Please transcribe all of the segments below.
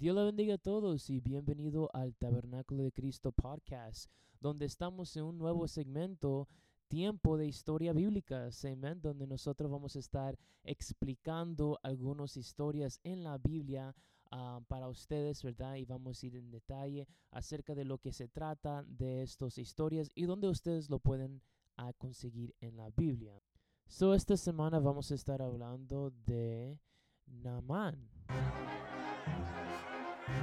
Dios le bendiga a todos y bienvenido al Tabernáculo de Cristo podcast, donde estamos en un nuevo segmento, tiempo de historia bíblica, amen, donde nosotros vamos a estar explicando algunas historias en la Biblia ah, para ustedes, ¿verdad? Y vamos a ir en detalle acerca de lo que se trata de estas historias y donde ustedes lo pueden ah, conseguir en la Biblia. So, esta semana vamos a estar hablando de Naamán.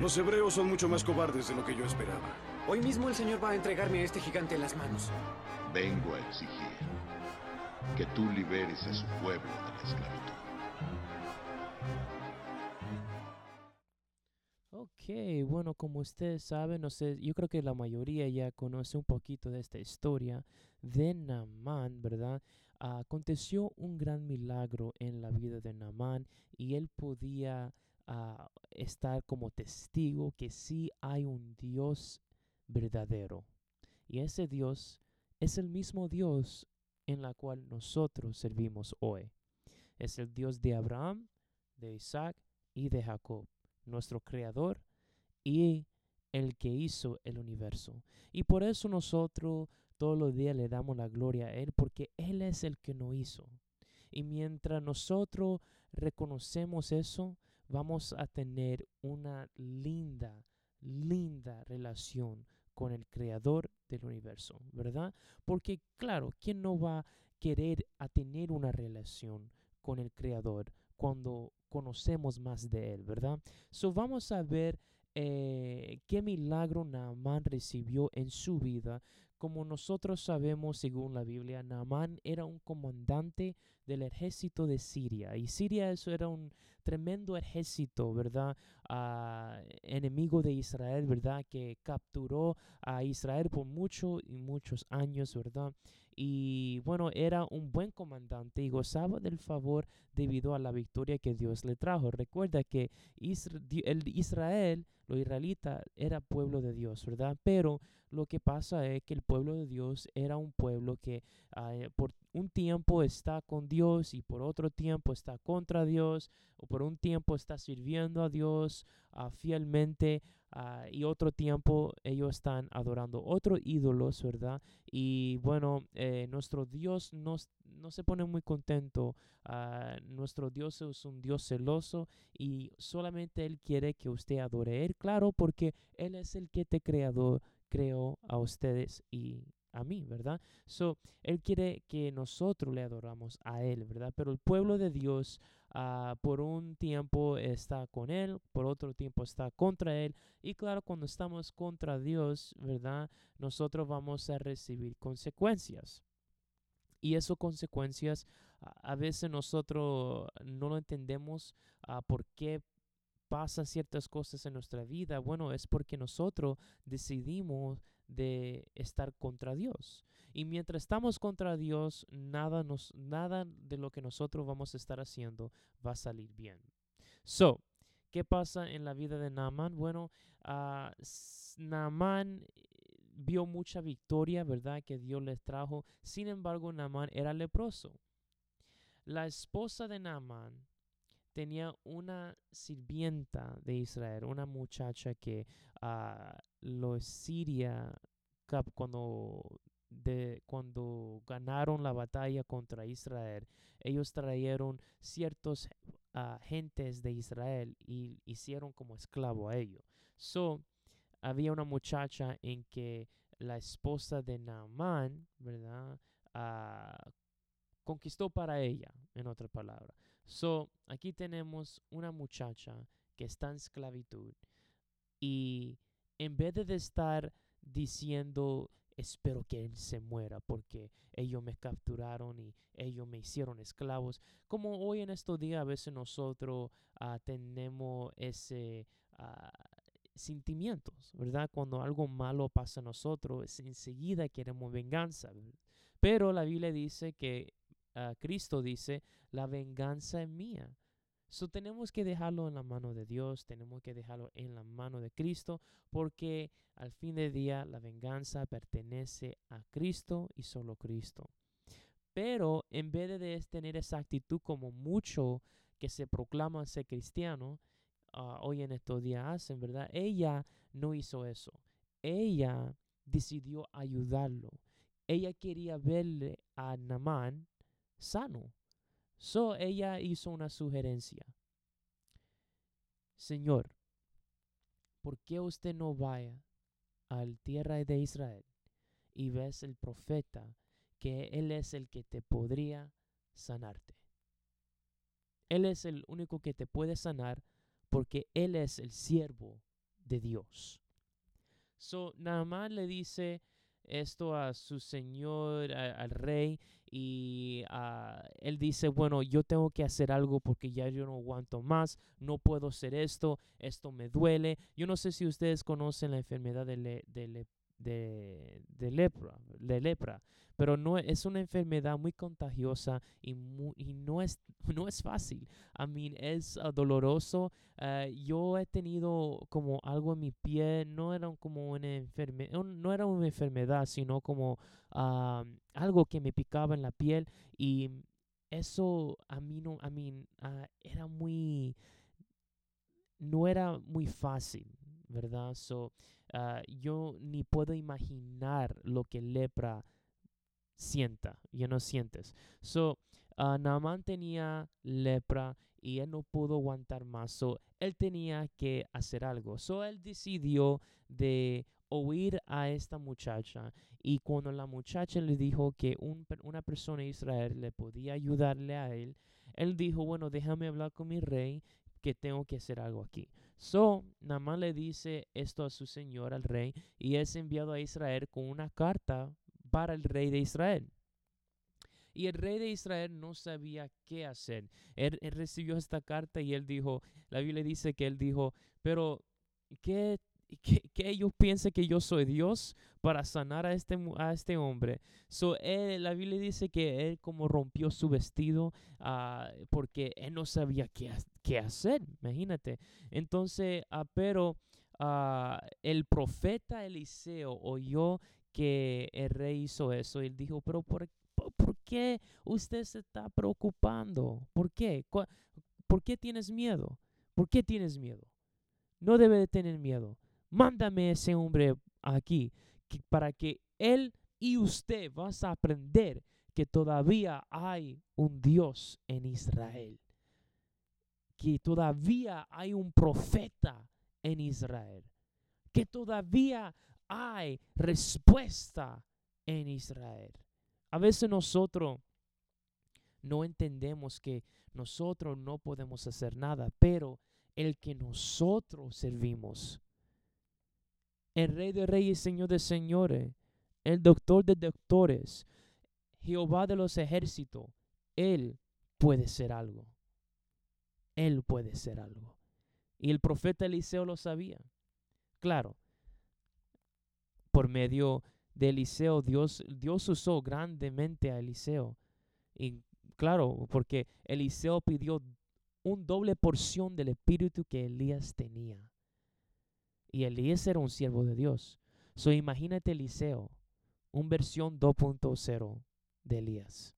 Los hebreos son mucho más cobardes de lo que yo esperaba. Hoy mismo el Señor va a entregarme a este gigante en las manos. Vengo a exigir que tú liberes a su pueblo de la esclavitud. Ok, bueno, como ustedes saben, no sé, yo creo que la mayoría ya conoce un poquito de esta historia de Naamán, ¿verdad? aconteció un gran milagro en la vida de Naamán y él podía a estar como testigo que sí hay un Dios verdadero. Y ese Dios es el mismo Dios en la cual nosotros servimos hoy. Es el Dios de Abraham, de Isaac y de Jacob, nuestro creador y el que hizo el universo. Y por eso nosotros todos los días le damos la gloria a Él, porque Él es el que nos hizo. Y mientras nosotros reconocemos eso, vamos a tener una linda, linda relación con el creador del universo, ¿verdad? Porque claro, ¿quién no va a querer a tener una relación con el creador cuando conocemos más de él, ¿verdad? So vamos a ver eh, qué milagro Naamán recibió en su vida como nosotros sabemos, según la Biblia, Naamán era un comandante del ejército de Siria. Y Siria eso era un tremendo ejército, ¿verdad? Ah, enemigo de Israel, ¿verdad? Que capturó a Israel por muchos y muchos años, ¿verdad? Y bueno, era un buen comandante y gozaba del favor debido a la victoria que Dios le trajo. Recuerda que el Israel, los israelitas, era pueblo de Dios, ¿verdad? Pero lo que pasa es que el pueblo de Dios era un pueblo que ah, por un tiempo está con Dios y por otro tiempo está contra Dios, o por un tiempo está sirviendo a Dios ah, fielmente ah, y otro tiempo ellos están adorando otros ídolos, ¿verdad? Y bueno, eh, nuestro Dios no, no, se pone muy contento, nuestro Dios es un Dios celoso y solamente Él quiere que usted adore a Él, claro, porque Él es el que te creó creó a ustedes y a mí, ¿verdad? So, Él quiere que nosotros le adoramos a Él, ¿verdad? Pero el pueblo de Dios ah, por un tiempo está con Él, por otro tiempo está contra Él. Y claro, cuando estamos contra Dios, ¿verdad? Nosotros vamos a recibir consecuencias. Y esas consecuencias a veces nosotros no lo entendemos uh, por qué pasan ciertas cosas en nuestra vida, bueno, es porque nosotros decidimos de estar contra Dios. Y mientras estamos contra Dios, nada, nos, nada de lo que nosotros vamos a estar haciendo va a salir bien. So, ¿qué pasa en la vida de Naaman? Bueno, uh, Naaman eh, vio mucha victoria, ¿verdad? Que Dios les trajo. Sin embargo, Naaman era leproso. La esposa de Naaman tenía una sirvienta de Israel, una muchacha que uh, los Siria cuando de cuando ganaron la batalla contra Israel, ellos trajeron ciertos uh, gentes de Israel y hicieron como esclavo a ellos. So, había una muchacha en que la esposa de Naamán, ¿verdad? Uh, conquistó para ella, en otra palabra. So, aquí tenemos una muchacha que está en esclavitud y en vez de estar diciendo espero que él se muera porque ellos me capturaron y ellos me hicieron esclavos. Como hoy en estos días a veces nosotros uh, tenemos ese uh, sentimientos, ¿verdad? Cuando algo malo pasa a nosotros, enseguida queremos venganza. Pero la Biblia dice que Cristo dice, la venganza es mía. So tenemos que dejarlo en la mano de Dios, tenemos que dejarlo en la mano de Cristo, porque al fin de día la venganza pertenece a Cristo y solo Cristo. Pero en vez de tener esa actitud como mucho que se proclama ser cristiano, ah, hoy en estos días hacen, ¿verdad? Ella no hizo eso. Ella decidió ayudarlo. Ella quería verle a Namán sano. So ella hizo una sugerencia. Señor, ¿por qué usted no vaya al tierra de Israel y ves el profeta que él es el que te podría sanarte? Él es el único que te puede sanar porque él es el siervo de Dios. So, más le dice esto a su señor, al rey, y ah, él dice, bueno, yo tengo que hacer algo porque ya yo no aguanto más, no puedo hacer esto, esto me duele. Yo no sé si ustedes conocen la enfermedad de, de, de, lepra, de lepra, pero no es una enfermedad muy contagiosa y, no, es, no es fácil. I mean, es ah, doloroso. Ah, yo he tenido como algo en mi pie, no era como una enfermedad, no era una enfermedad, sino como ah, algo que me picaba en la piel y eso a mí no, I mean, era muy, no era muy fácil, ¿verdad? So, yo ni puedo imaginar lo que lepra sienta, ya no sientes. So, uh, Naaman tenía lepra y él no pudo aguantar más. So, él tenía que hacer algo. So, él decidió de oír a esta muchacha y cuando la muchacha le dijo que una persona de Israel le podía ayudarle a él, él dijo, bueno, déjame hablar con mi rey que tengo que hacer algo aquí. So, Naaman le dice esto a su señor, al rey, y es enviado a Israel con una carta para el rey de Israel. Y el rey de Israel no sabía qué hacer. Él, recibió esta carta y él dijo, la Biblia dice que él dijo, pero ¿qué, qué, ellos piensan que yo soy Dios para sanar a este, a este hombre? So, la Biblia dice que él como rompió su vestido ah, porque él no sabía qué, qué hacer, imagínate. Entonces, uh, pero uh, el profeta Eliseo oyó que el rey hizo eso. Y él dijo, pero ¿por, por, qué usted se está preocupando? ¿Por qué? ¿Por qué tienes miedo? ¿Por qué tienes miedo? No debe de tener miedo. Mándame ese hombre aquí para que él y usted vas a aprender que todavía hay un Dios en Israel. Que todavía hay un profeta en Israel. Que todavía hay respuesta en Israel. A veces nosotros no entendemos que nosotros no podemos hacer nada, pero el que nosotros servimos, el Rey de Reyes, Señor de Señores, el Doctor de Doctores, Jehová de los ejércitos, Él puede ser algo. Él puede ser algo. Y el profeta Eliseo lo sabía. Claro, por medio de Eliseo, Dios, Dios usó grandemente a Eliseo. Y claro, porque Eliseo pidió un doble porción del espíritu que Elías tenía. Y Elías era un siervo de Dios. So imagínate Eliseo, un versión 2.0 de Elías.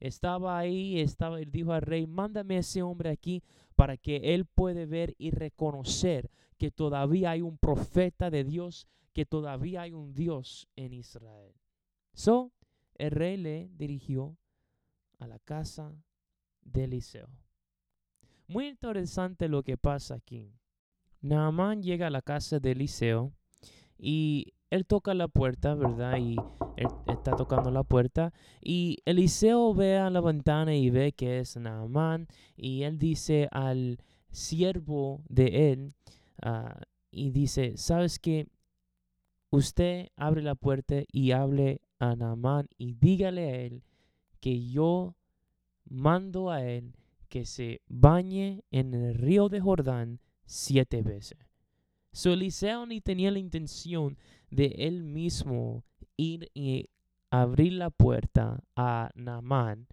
Estaba ahí, estaba, dijo al rey, mándame ese hombre aquí para que él puede ver y reconocer que todavía hay un profeta de Dios, que todavía hay un Dios en Israel. So, el rey le dirigió a la casa de Eliseo. Muy interesante lo que pasa aquí. Naamán llega a la casa de Eliseo y él toca la puerta, ¿verdad? Y él está tocando la puerta. Y Eliseo ve a la ventana y ve que es Naamán. Y él dice al siervo de él, ah, y dice, ¿sabes qué? Usted abre la puerta y hable a Naamán y dígale a él que yo mando a él que se bañe en el río de Jordán siete veces. So Eliseo ni tenía la intención de él mismo ir y abrir la puerta a Naamán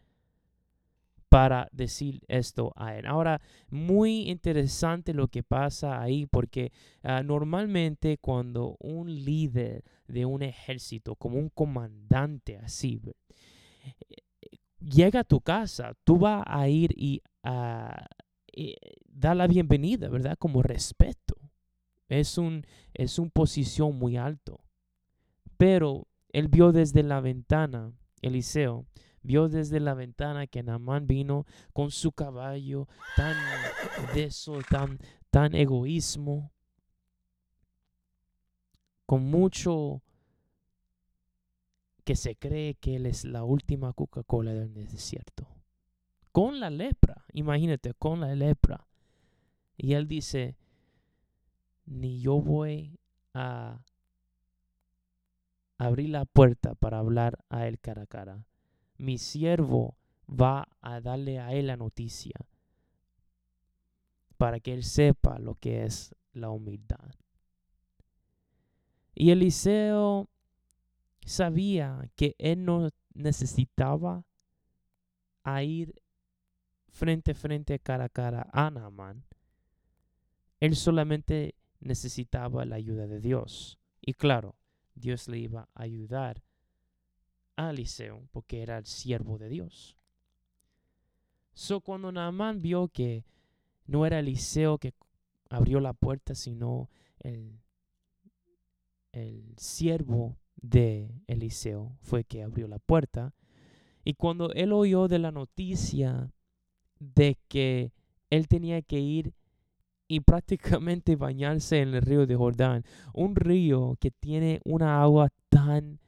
para decir esto a él. Ahora, muy interesante lo que pasa ahí porque ah, normalmente cuando un líder de un ejército, como un comandante así, llega a tu casa, tú vas a ir y a eh, da la bienvenida, ¿verdad? Como respeto. Es un es una posición muy alto. Pero él vio desde la ventana, Eliseo, vio desde la ventana que Naamán vino con su caballo tan de eso, tan, tan egoísmo, con mucho que se cree que él es la última Coca-Cola del desierto. Con la lepra, imagínate, con la lepra. Y él dice, ni yo voy a abrir la puerta para hablar a él cara a cara. Mi siervo va a darle a él la noticia para que él sepa lo que es la humildad. Y Eliseo sabía que él no necesitaba a ir frente a frente, cara a cara a Naaman. Él solamente necesitaba la ayuda de Dios. Y claro, Dios le iba a ayudar a Eliseo porque era el siervo de Dios. So cuando Naamán vio que no era Eliseo que abrió la puerta, sino el, el siervo de Eliseo fue que abrió la puerta. Y cuando él oyó de la noticia de que él tenía que ir y prácticamente bañarse en el río de Jordán, un río que tiene una agua tan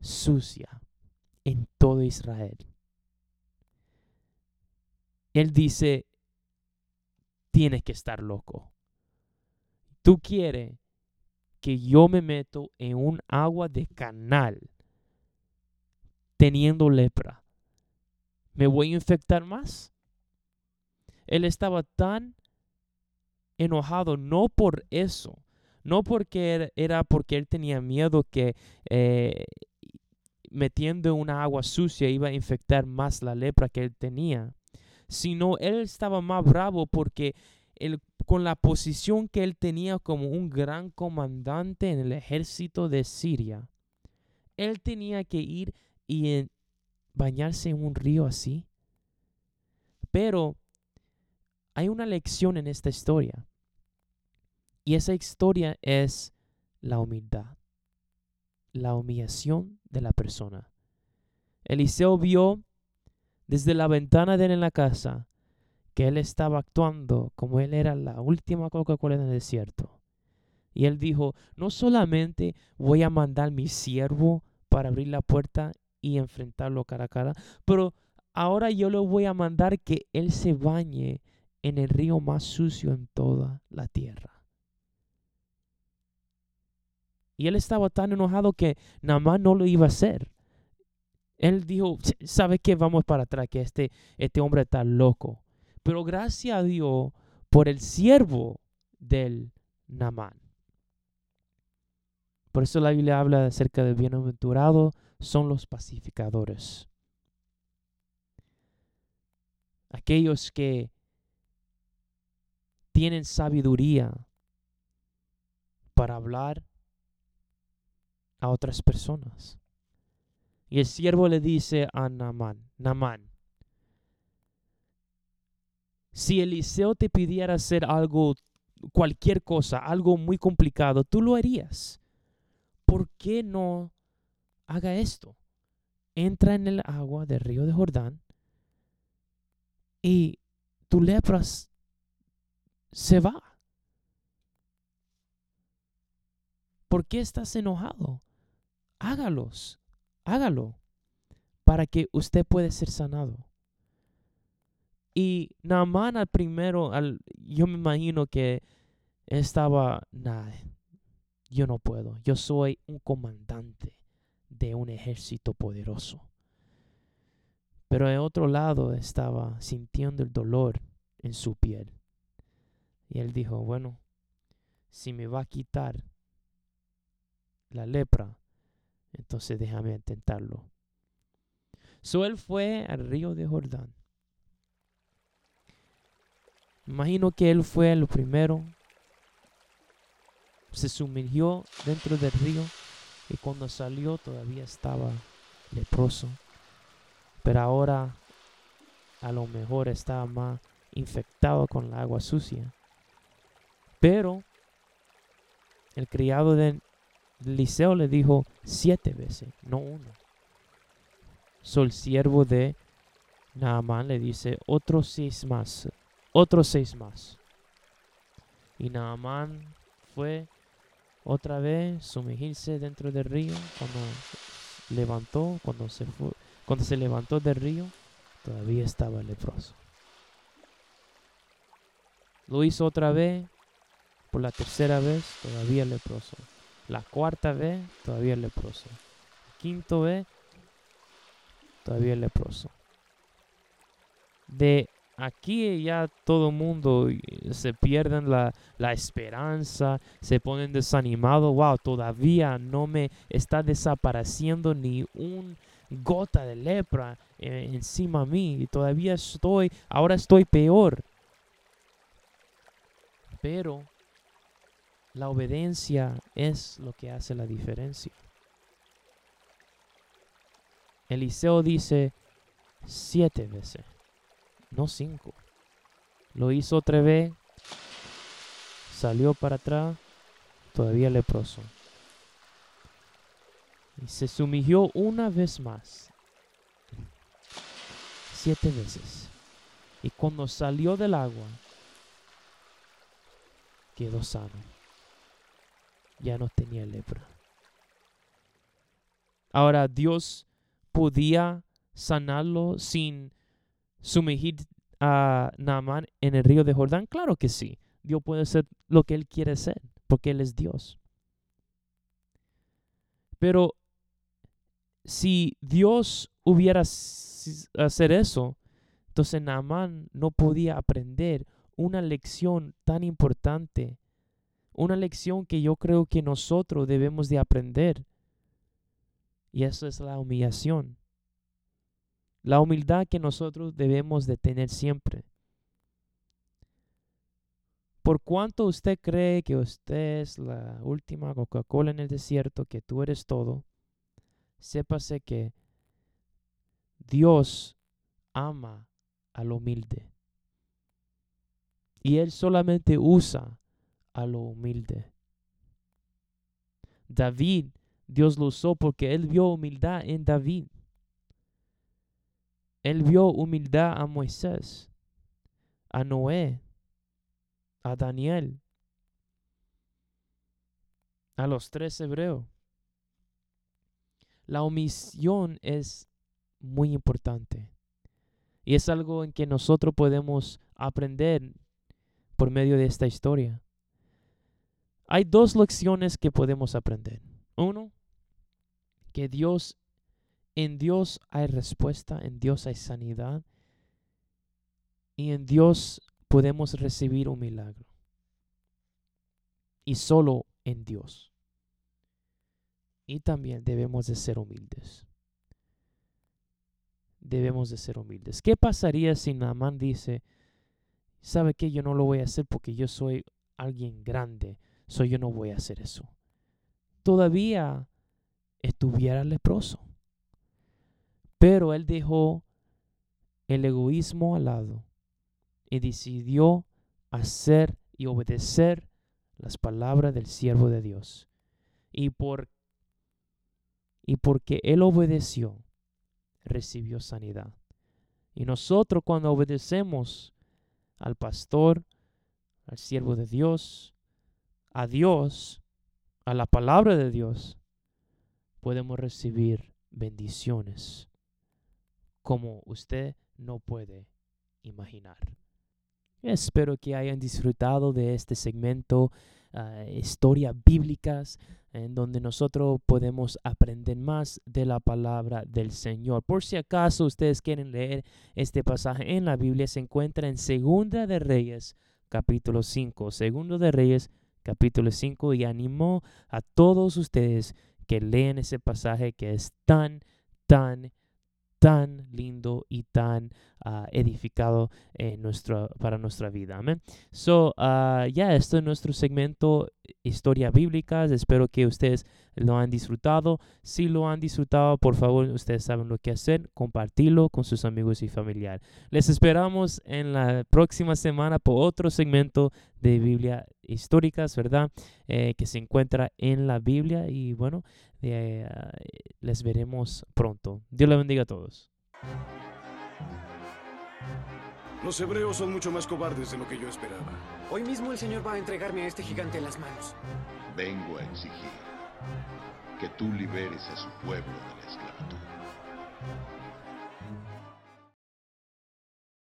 sucia en todo Israel. Él dice, tienes que estar loco. Tú quieres que yo me meto en un agua de canal teniendo lepra. ¿Me voy a infectar más? Él estaba tan enojado, no por eso, no porque era, porque él tenía miedo que eh, metiendo una agua sucia iba a infectar más la lepra que él tenía, sino él estaba más bravo porque él, con la posición que él tenía como un gran comandante en el ejército de Siria, él tenía que ir y bañarse en un río así. Pero hay una lección en esta historia. Y esa historia es la humildad, la humillación de la persona. Eliseo vio desde la ventana de él en la casa que él estaba actuando como él era la última Coca-Cola en el desierto. Y él dijo, no solamente voy a mandar mi siervo para abrir la puerta y enfrentarlo cara a cara, pero ahora yo le voy a mandar que él se bañe en el río más sucio en toda la tierra. Y él estaba tan enojado que nada más no lo iba a hacer. Él dijo, ¿sabe qué? Vamos para atrás, que este, este hombre está loco. Pero gracias a Dios por el siervo del Namán. Por eso la Biblia habla acerca de bienaventurados son los pacificadores. Aquellos que tienen sabiduría para hablar a otras personas. Y el siervo le dice a Namán, Namán, si Eliseo te pidiera hacer algo, cualquier cosa, algo muy complicado, tú lo harías. ¿Por qué no haga esto? Entra en el agua del río de Jordán y tu lepras se va. ¿Por qué estás enojado? hágalos, hágalo, para que usted pueda ser sanado. Y Naaman al primero, al, yo me imagino que estaba, nada, yo no puedo, yo soy un comandante de un ejército poderoso. Pero en otro lado estaba sintiendo el dolor en su piel. Y él dijo, bueno, si me va a quitar la lepra, entonces déjame intentarlo. So él fue al río de Jordán. Imagino que él fue lo primero. Se sumergió dentro del río y cuando salió todavía estaba leproso. Pero ahora a lo mejor estaba más infectado con la agua sucia. Pero el criado de Eliseo le dijo siete veces, no uno. So el siervo de Naamán le dice otros seis más, otros seis más. Y Naamán fue otra vez sumergirse dentro del río cuando levantó, cuando se fue, cuando se levantó del río, todavía estaba leproso. Lo hizo otra vez, por la tercera vez, todavía leproso. La cuarta vez, todavía leproso. Quinto vez, todavía leproso. De aquí ya todo mundo se pierden la, la, esperanza, se ponen desanimados. Wow, todavía no me está desapareciendo ni un gota de lepra eh, encima de mí. Todavía estoy, ahora estoy peor. Pero la obediencia es lo que hace la diferencia. Eliseo dice siete veces, no cinco. Lo hizo otra vez, salió para atrás, todavía leproso. Y se sumigió una vez más, siete veces. Y cuando salió del agua, quedó sano ya no tenía lepra. Ahora Dios podía sanarlo sin sumergir a Naaman en el río de Jordán. Claro que sí. Dios puede hacer lo que Él quiere hacer, porque Él es Dios. Pero si Dios hubiera hacer eso, entonces Naaman no podía aprender una lección tan importante una lección que yo creo que nosotros debemos de aprender. Y eso es la humillación. La humildad que nosotros debemos de tener siempre. Por cuanto usted cree que usted es la última Coca-Cola en el desierto, que tú eres todo, sépase que Dios ama al humilde. Y Él solamente usa a lo humilde. David, Dios lo usó porque él vio humildad en David. Él vio humildad a Moisés, a Noé, a Daniel, a los tres hebreos. La omisión es muy importante y es algo en que nosotros podemos aprender por medio de esta historia. Hay dos lecciones que podemos aprender. Uno, que Dios, en Dios hay respuesta, en Dios hay sanidad y en Dios podemos recibir un milagro. Y solo en Dios. Y también debemos de ser humildes. Debemos de ser humildes. ¿Qué pasaría si Naaman dice, sabe que yo no lo voy a hacer porque yo soy alguien grande? So yo no voy a hacer eso. Todavía estuviera leproso. Pero él dejó el egoísmo al lado y decidió hacer y obedecer las palabras del siervo de Dios. Y por y porque él obedeció, recibió sanidad. Y nosotros cuando obedecemos al pastor, al siervo de Dios, a Dios, a la palabra de Dios, podemos recibir bendiciones como usted no puede imaginar. Espero que hayan disfrutado de este segmento, uh, historias bíblicas, en donde nosotros podemos aprender más de la palabra del Señor. Por si acaso ustedes quieren leer este pasaje en la Biblia, se encuentra en Segunda de Reyes, capítulo 5. Segundo de Reyes, capítulo 5 y animó a todos ustedes que lean ese pasaje que es tan, tan tan lindo y tan ah, edificado en nuestra, para nuestra vida. Amén. So, ah, ya, esto es nuestro segmento Historia Bíblicas. Espero que ustedes lo han disfrutado. Si lo han disfrutado, por favor, ustedes saben lo que hacer. Compartirlo con sus amigos y familiares. Les esperamos en la próxima semana por otro segmento de Biblia históricas, ¿verdad? Eh, que se encuentra en la Biblia. Y bueno, eh, les veremos pronto. Dios les bendiga a todos. Los hebreos son mucho más cobardes de lo que yo esperaba. Hoy mismo el Señor va a entregarme a este gigante en las manos. Vengo a exigir que tú liberes a su pueblo de la esclavitud.